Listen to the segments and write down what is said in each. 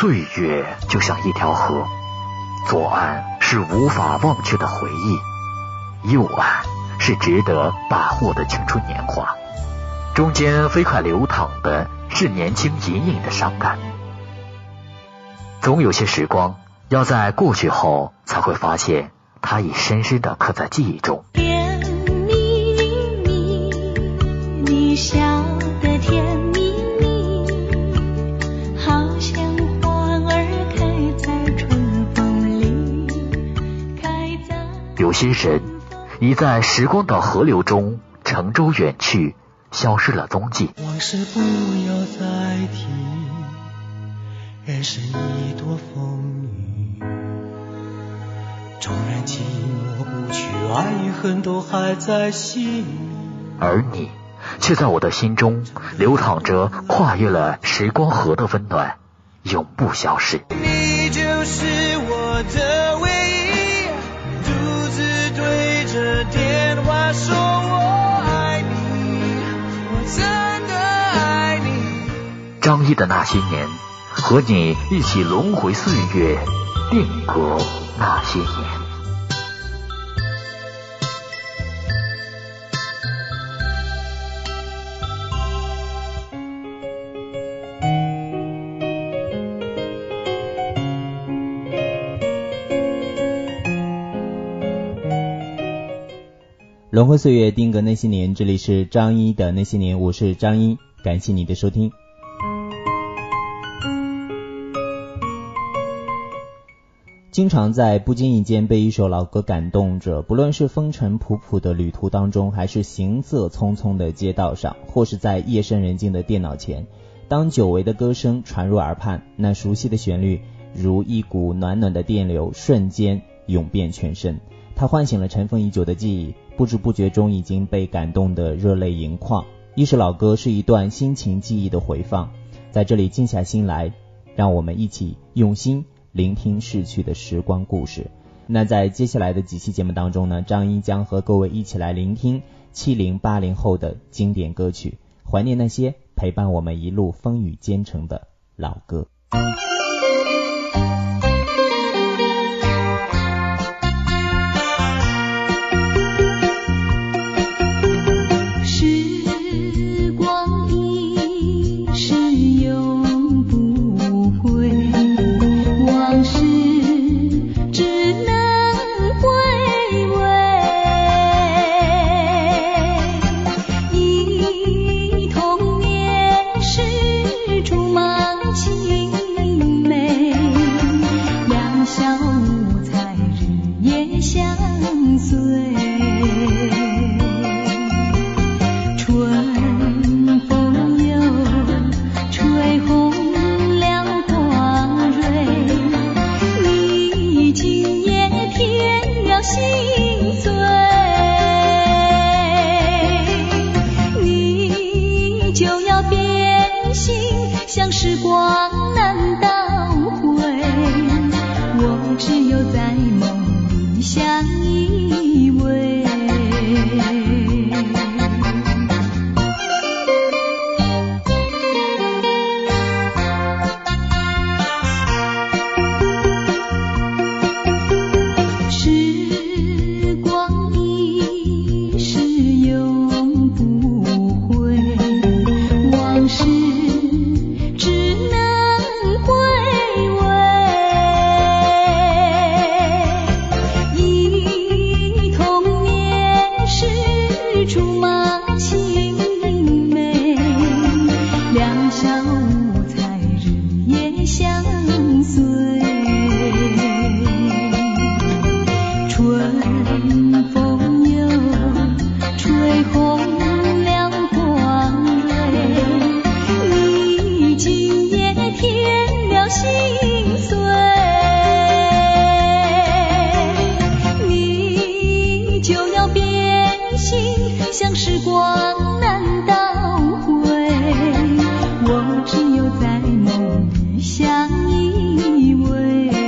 岁月就像一条河，左岸是无法忘却的回忆，右岸是值得把握的青春年华，中间飞快流淌的是年轻隐隐的伤感。总有些时光，要在过去后才会发现，它已深深的刻在记忆中。有些人已在时光的河流中乘舟远去，消失了踪迹。往事不要再提，人生已多风雨。纵然寂寞不去，爱与恨都还在心里。而你，却在我的心中流淌着跨越了时光河的温暖，永不消逝。你就是我的说我爱你，张译的那些年，和你一起轮回岁月，定格那些年。轮回岁月，定格那些年。这里是张一的那些年，我是张一，感谢你的收听。经常在不经意间被一首老歌感动着，不论是风尘仆仆的旅途当中，还是行色匆匆的街道上，或是在夜深人静的电脑前，当久违的歌声传入耳畔，那熟悉的旋律如一股暖暖的电流，瞬间涌遍全身。它唤醒了尘封已久的记忆，不知不觉中已经被感动得热泪盈眶。一首老歌是一段心情记忆的回放，在这里静下心来，让我们一起用心聆听逝去的时光故事。那在接下来的几期节目当中呢，张一将和各位一起来聆听七零八零后的经典歌曲，怀念那些陪伴我们一路风雨兼程的老歌。在梦里相依偎。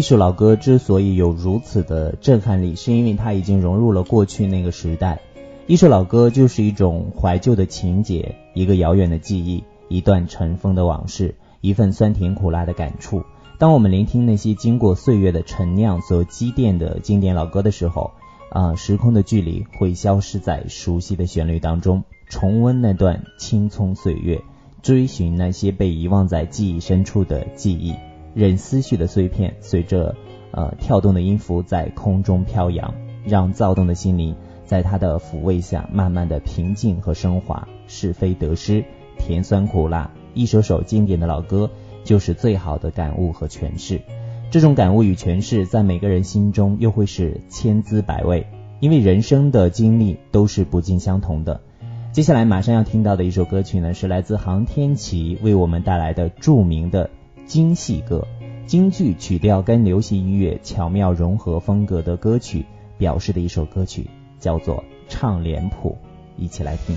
一首老歌之所以有如此的震撼力，是因为它已经融入了过去那个时代。一首老歌就是一种怀旧的情节，一个遥远的记忆，一段尘封的往事，一份酸甜苦辣的感触。当我们聆听那些经过岁月的陈酿所积淀的经典老歌的时候，啊，时空的距离会消失在熟悉的旋律当中，重温那段青葱岁月，追寻那些被遗忘在记忆深处的记忆。任思绪的碎片随着呃跳动的音符在空中飘扬，让躁动的心灵在它的抚慰下慢慢的平静和升华。是非得失，甜酸苦辣，一首首经典的老歌就是最好的感悟和诠释。这种感悟与诠释在每个人心中又会是千滋百味，因为人生的经历都是不尽相同的。接下来马上要听到的一首歌曲呢，是来自航天旗为我们带来的著名的。京戏歌，京剧曲调跟流行音乐巧妙融合风格的歌曲，表示的一首歌曲叫做《唱脸谱》，一起来听。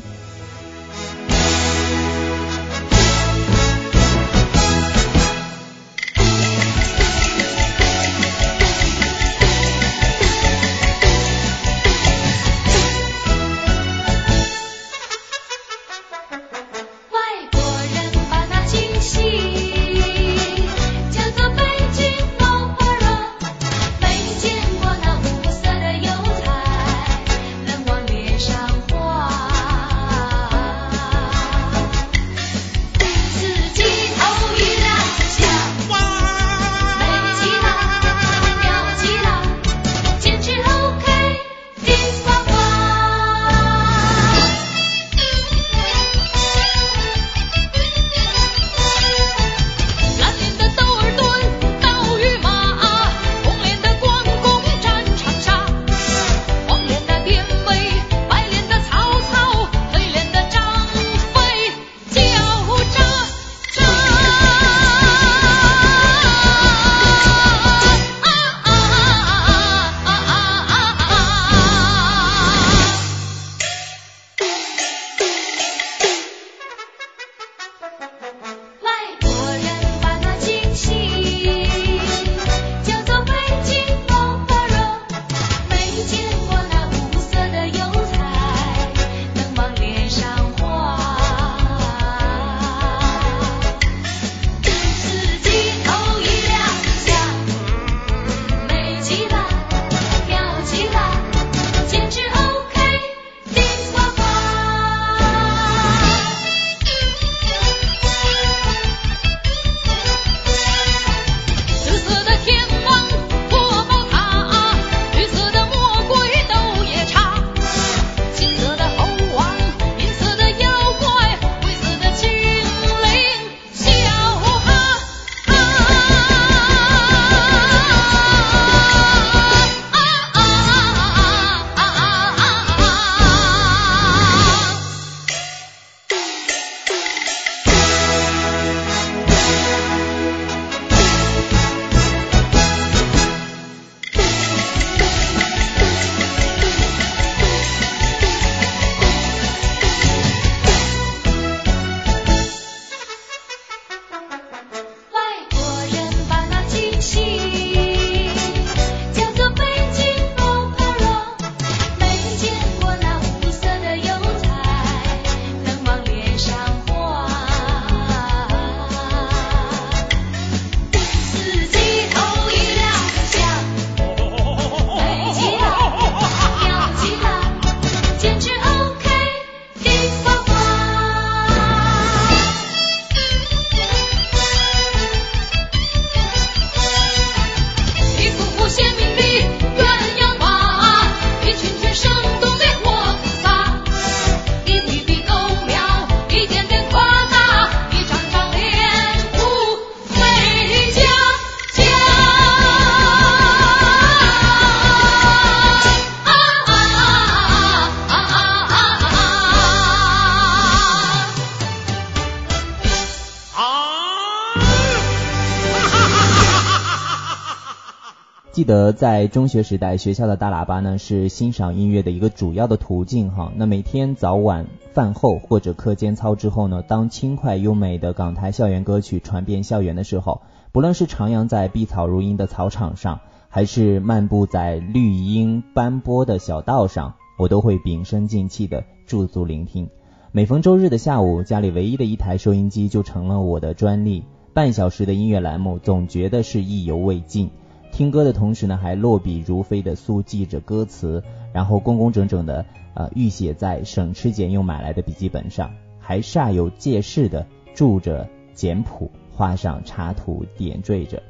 记得在中学时代，学校的大喇叭呢是欣赏音乐的一个主要的途径哈。那每天早晚饭后或者课间操之后呢，当轻快优美的港台校园歌曲传遍校园的时候，不论是徜徉在碧草如茵的草场上，还是漫步在绿荫斑驳的小道上，我都会屏声静气的驻足聆听。每逢周日的下午，家里唯一的一台收音机就成了我的专利。半小时的音乐栏目，总觉得是意犹未尽。听歌的同时呢，还落笔如飞的速记着歌词，然后工工整整的呃预写在省吃俭用买来的笔记本上，还煞有介事的注着简谱，画上插图，点缀着。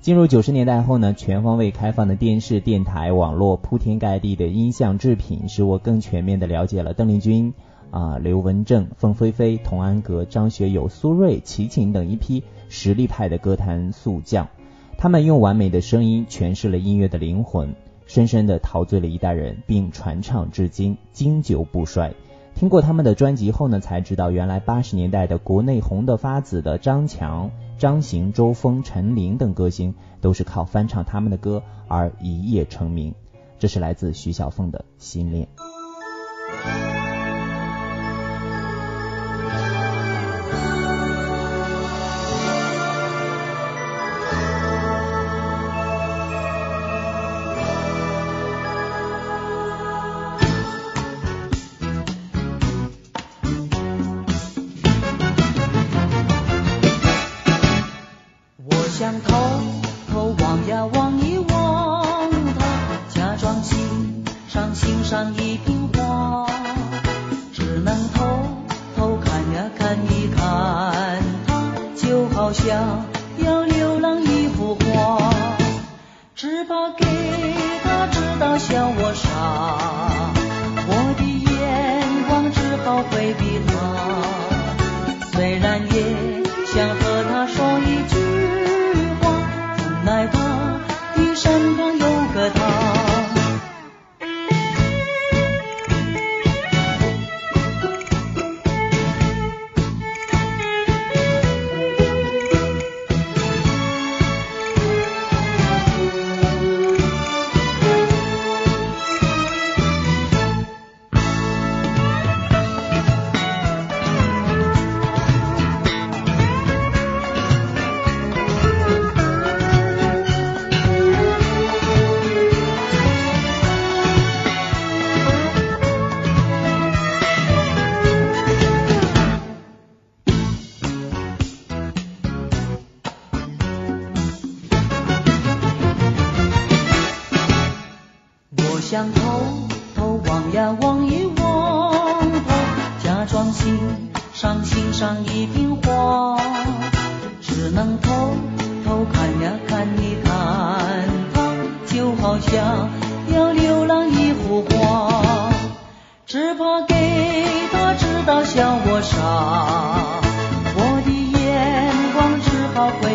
进入九十年代后呢，全方位开放的电视、电台、网络，铺天盖地的音像制品，使我更全面的了解了邓丽君。啊，刘文正、凤飞飞、童安格、张学友、苏芮、齐秦等一批实力派的歌坛宿将，他们用完美的声音诠释了音乐的灵魂，深深的陶醉了一代人，并传唱至今，经久不衰。听过他们的专辑后呢，才知道原来八十年代的国内红得发紫的张强、张行、周峰、陈琳等歌星，都是靠翻唱他们的歌而一夜成名。这是来自徐小凤的心恋。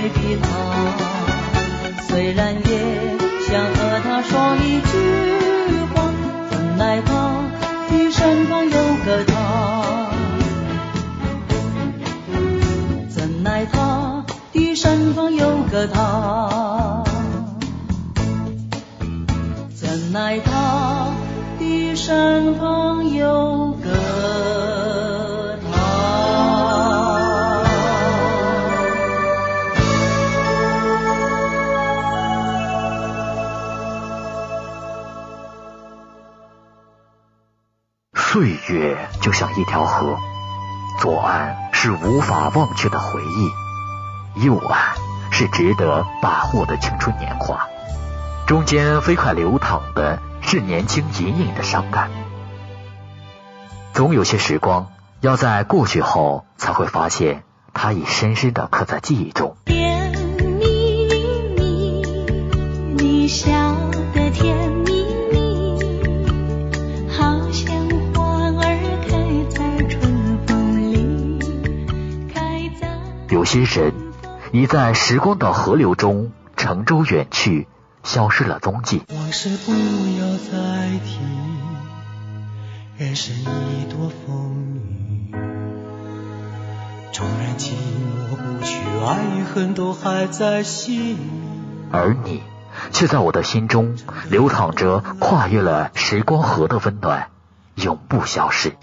岁忘却的回忆，右岸是值得把握的青春年华，中间飞快流淌的是年轻隐隐的伤感。总有些时光，要在过去后才会发现，它已深深的刻在记忆中。些人已在时光的河流中乘舟远去，消失了踪迹。往事不要再提，人生已多风雨，纵然寂寞不去，爱与恨都还在心里。而你却在我的心中流淌着跨越了时光河的温暖，永不消逝。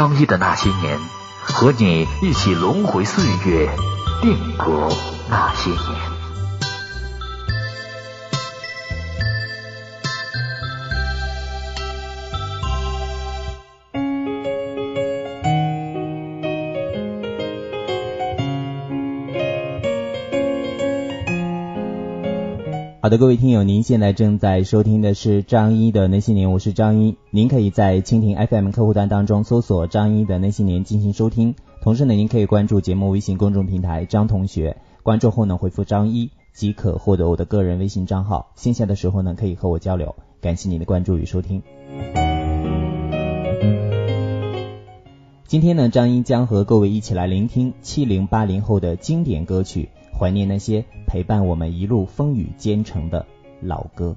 张一的那些年，和你一起轮回岁月，定格那些年。好的，各位听友，您现在正在收听的是张一的那些年，我是张一。您可以在蜻蜓 FM 客户端当中搜索张一的那些年进行收听。同时呢，您可以关注节目微信公众平台张同学，关注后呢回复张一即可获得我的个人微信账号。线下的时候呢可以和我交流。感谢您的关注与收听。今天呢，张一将和各位一起来聆听七零八零后的经典歌曲。怀念那些陪伴我们一路风雨兼程的老歌。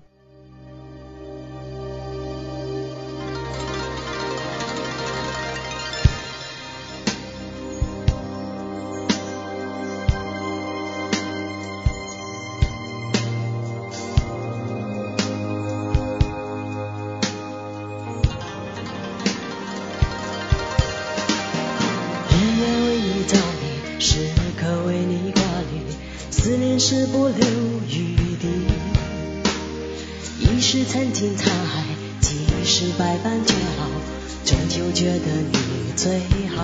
觉得你最好。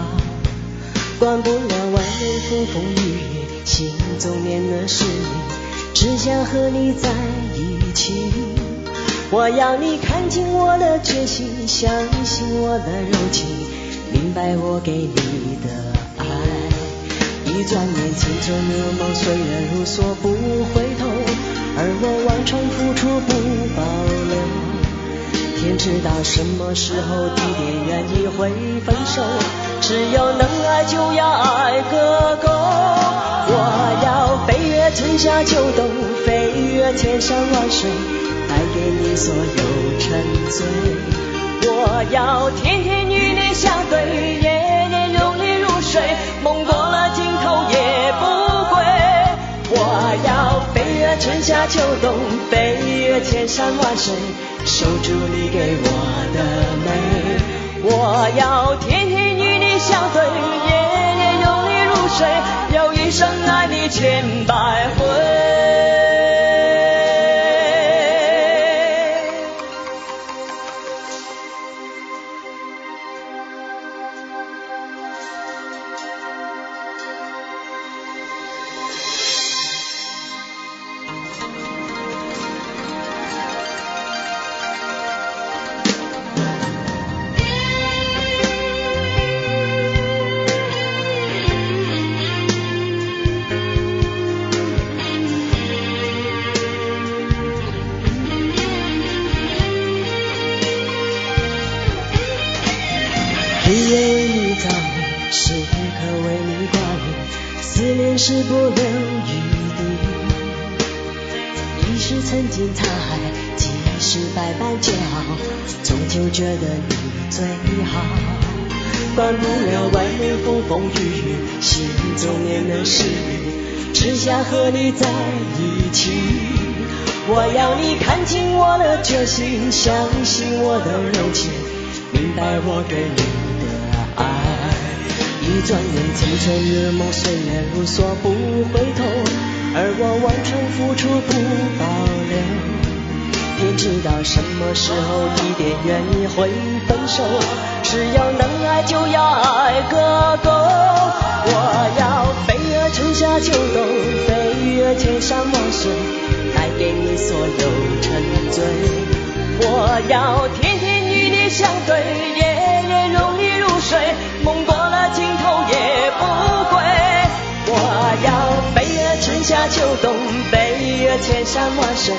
管不了外面风风雨雨心中念的是你只想和你在一起。我要你看清我的决心相信我的柔情明白我给你的爱。一转眼青春如梦岁月如梭不回头而我万全付出不保。天知道什么时候、地点、愿意会分手。只要能爱，就要爱个够。我要飞越春夏秋冬，飞越千山万水。带给你所有沉醉，我要天天与你相对，夜夜拥你入睡，梦过了尽头也不归。我要飞越春夏秋冬，飞越千山万水，守住你给我的美。我要天天与你相对，夜夜拥你入睡，要一生爱你千百回。断不了外面风风雨雨，心中念的是你，只想和你在一起，我要你看清我的决心，相信我的柔情，明白我给你的爱。一转眼，青春如梦，岁月如梭，不回头。而我完全付出不保留。天知道什么时候、地点、愿意会分手。只要能爱，就要爱个够。我要飞越春夏秋冬。飞越千山万水，带给你所有沉醉。我要天天与你相对，夜夜拥你入睡，梦过了尽头也不归。我要飞越春夏秋冬，飞越千山万水，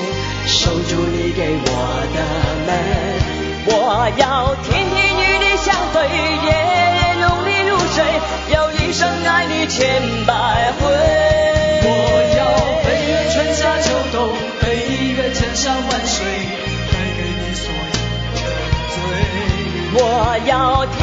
守住你给我的美。我要天天与你相对，夜夜拥你入睡，要一生爱你千百回。我要飞越春夏秋冬，飞越千山万水，带给你所有要天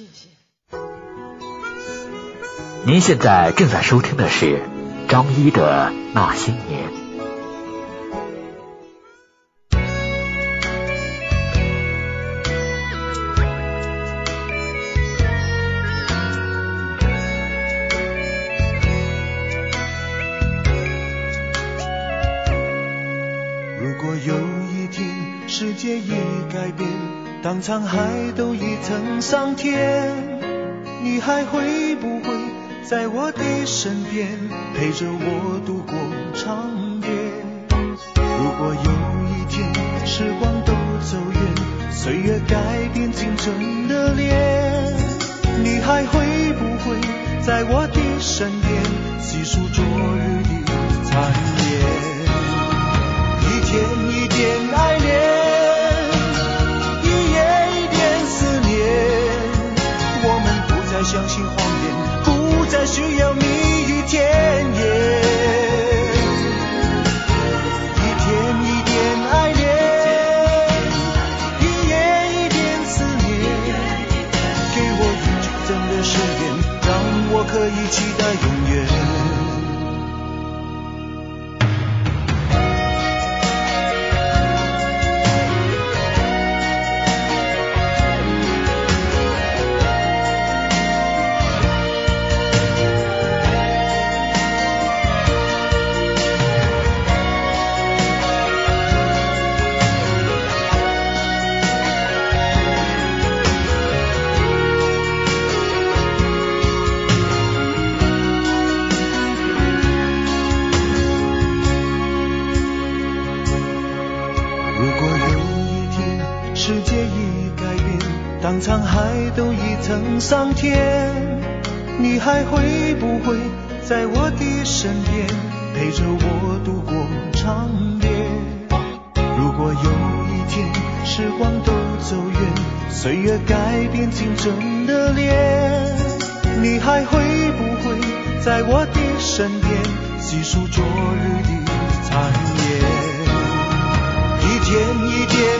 谢谢。您现在正在收听的是张一的《那些年》。如果有一天世界已改变，当沧海都已曾桑田，你还会不会在我的身边，陪着我度过长夜？如果有一天时光都走远，岁月改变青春的脸，你还会不会在我的身边，细数昨世界已改变，当沧海都已曾桑田，你还会不会在我的身边，陪着我度过长夜？如果有一天时光都走远，岁月改变青春的脸，你还会不会在我的身边，细数昨日的残烟？一天一天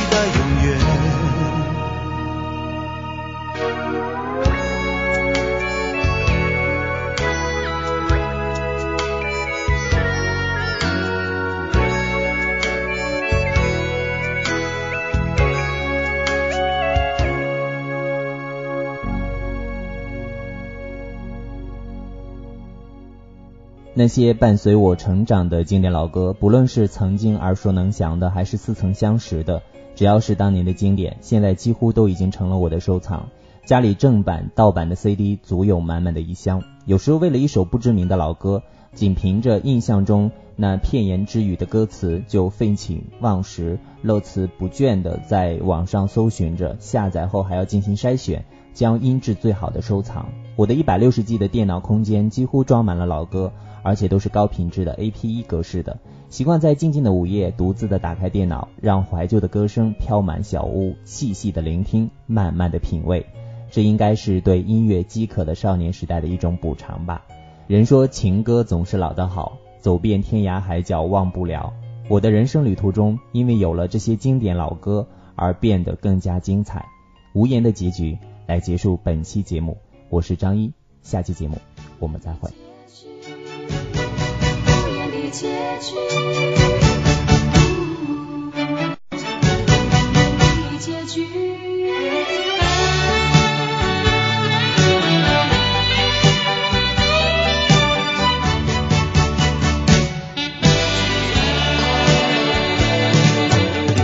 那些伴随我成长的经典老歌，不论是曾经耳熟能详的，还是似曾相识的，只要是当年的经典，现在几乎都已经成了我的收藏。家里正版、盗版的 CD 足有满满的一箱。有时候为了一首不知名的老歌，仅凭着印象中那片言之语的歌词就废寝忘食、乐此不倦的在网上搜寻着，下载后还要进行筛选，将音质最好的收藏。我的一百六十 G 的电脑空间几乎装满了老歌，而且都是高品质的 APE 格式的。习惯在静静的午夜独自的打开电脑，让怀旧的歌声飘满小屋，细细的聆听，慢慢的品味。这应该是对音乐饥渴的少年时代的一种补偿吧。人说情歌总是老的好，走遍天涯海角忘不了。我的人生旅途中，因为有了这些经典老歌，而变得更加精彩。无言的结局来结束本期节目，我是张一，下期节目我们再会。结局。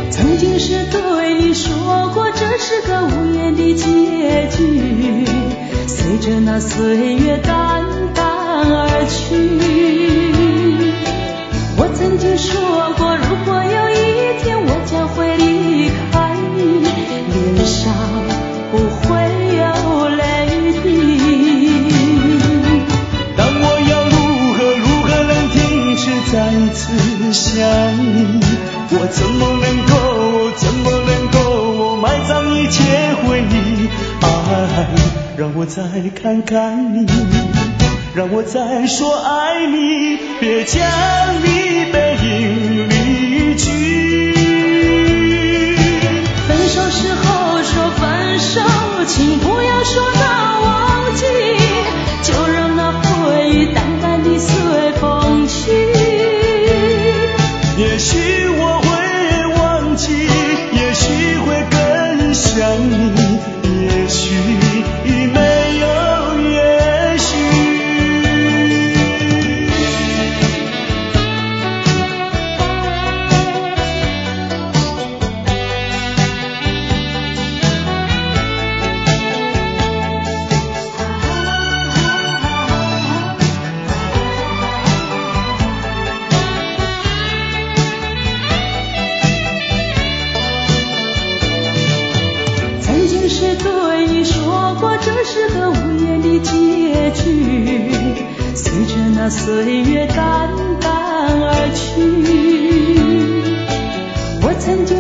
曾经是对你说过，这是个无言的结局。随着那岁月倒。再看看你，让我再说爱你，别将你背是对你说过这是个无言的结局随着那岁月淡淡而去。我曾经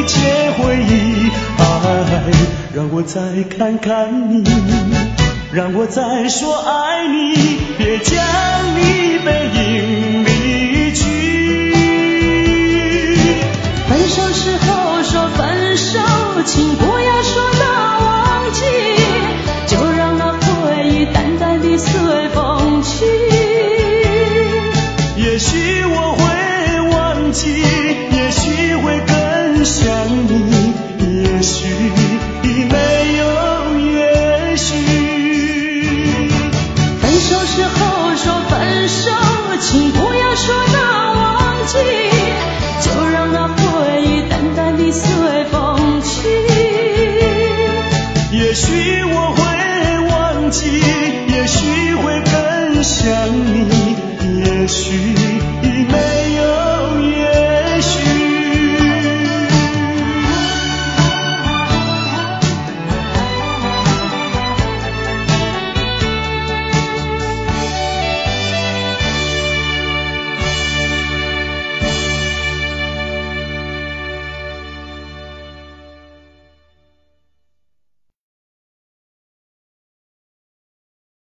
一切回忆？爱。让我再看看你，让我再说爱你，别将你背影离去。分手时候说分手，请不要说那